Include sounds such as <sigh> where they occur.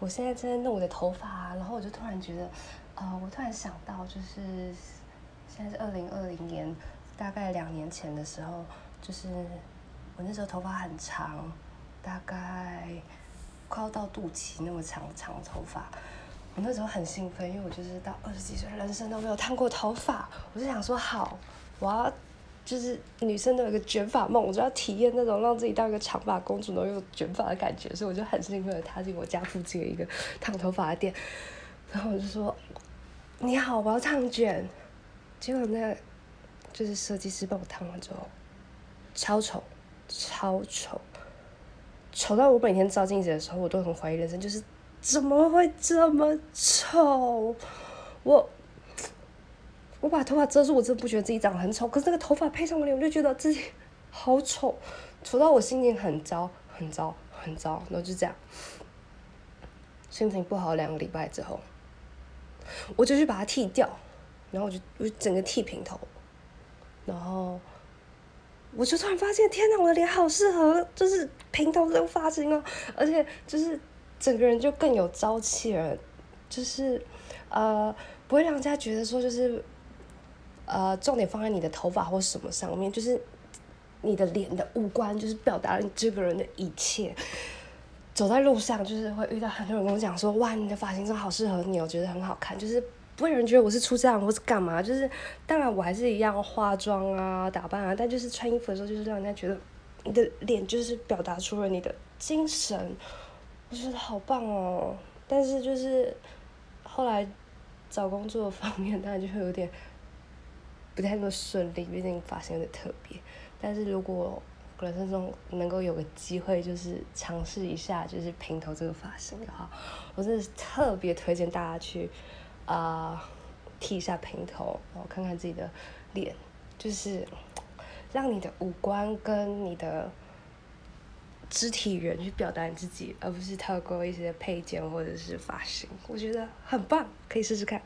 我现在正在弄我的头发，然后我就突然觉得，呃，我突然想到，就是现在是二零二零年，大概两年前的时候，就是我那时候头发很长，大概快要到肚脐那么长长头发。我那时候很兴奋，因为我就是到二十几岁，人生都没有烫过头发，我就想说好，我要就是女生都有个卷发梦，我就要体验那种让自己当一个长发公主，然后有卷发的感觉，所以我就很兴奋的踏进我家附近的一个烫头发的店，然后我就说你好，我要烫卷，结果那就是设计师帮我烫完之后，超丑，超丑，丑到我每天照镜子的时候，我都很怀疑人生，就是。怎么会这么丑？我我把头发遮住，我真的不觉得自己长得很丑。可是那个头发配上我脸，我就觉得自己 <laughs> 好丑，丑到我心情很糟，很糟，很糟。然后就这样，心情不好两个礼拜之后，我就去把它剃掉，然后我就我就整个剃平头，然后我就突然发现，天哪，我的脸好适合就是平头这个发型哦，而且就是。整个人就更有朝气了，就是，呃，不会让人家觉得说就是，呃，重点放在你的头发或什么上面，就是你的脸的五官，就是表达了你这个人的一切。走在路上，就是会遇到很多人跟我讲说：“哇，你的发型真的好适合你，我觉得很好看。”就是不会有人觉得我是出样或是干嘛，就是当然我还是一样化妆啊、打扮啊，但就是穿衣服的时候，就是让人家觉得你的脸就是表达出了你的精神。我觉得好棒哦，但是就是后来找工作方面，当然就会有点不太那么顺利，毕竟发型有点特别。但是如果人生中能够有个机会，就是尝试一下，就是平头这个发型的话，我真的是特别推荐大家去啊剃一下平头，然后看看自己的脸，就是让你的五官跟你的。肢体语言去表达你自己，而不是透过一些配件或者是发型，我觉得很棒，可以试试看。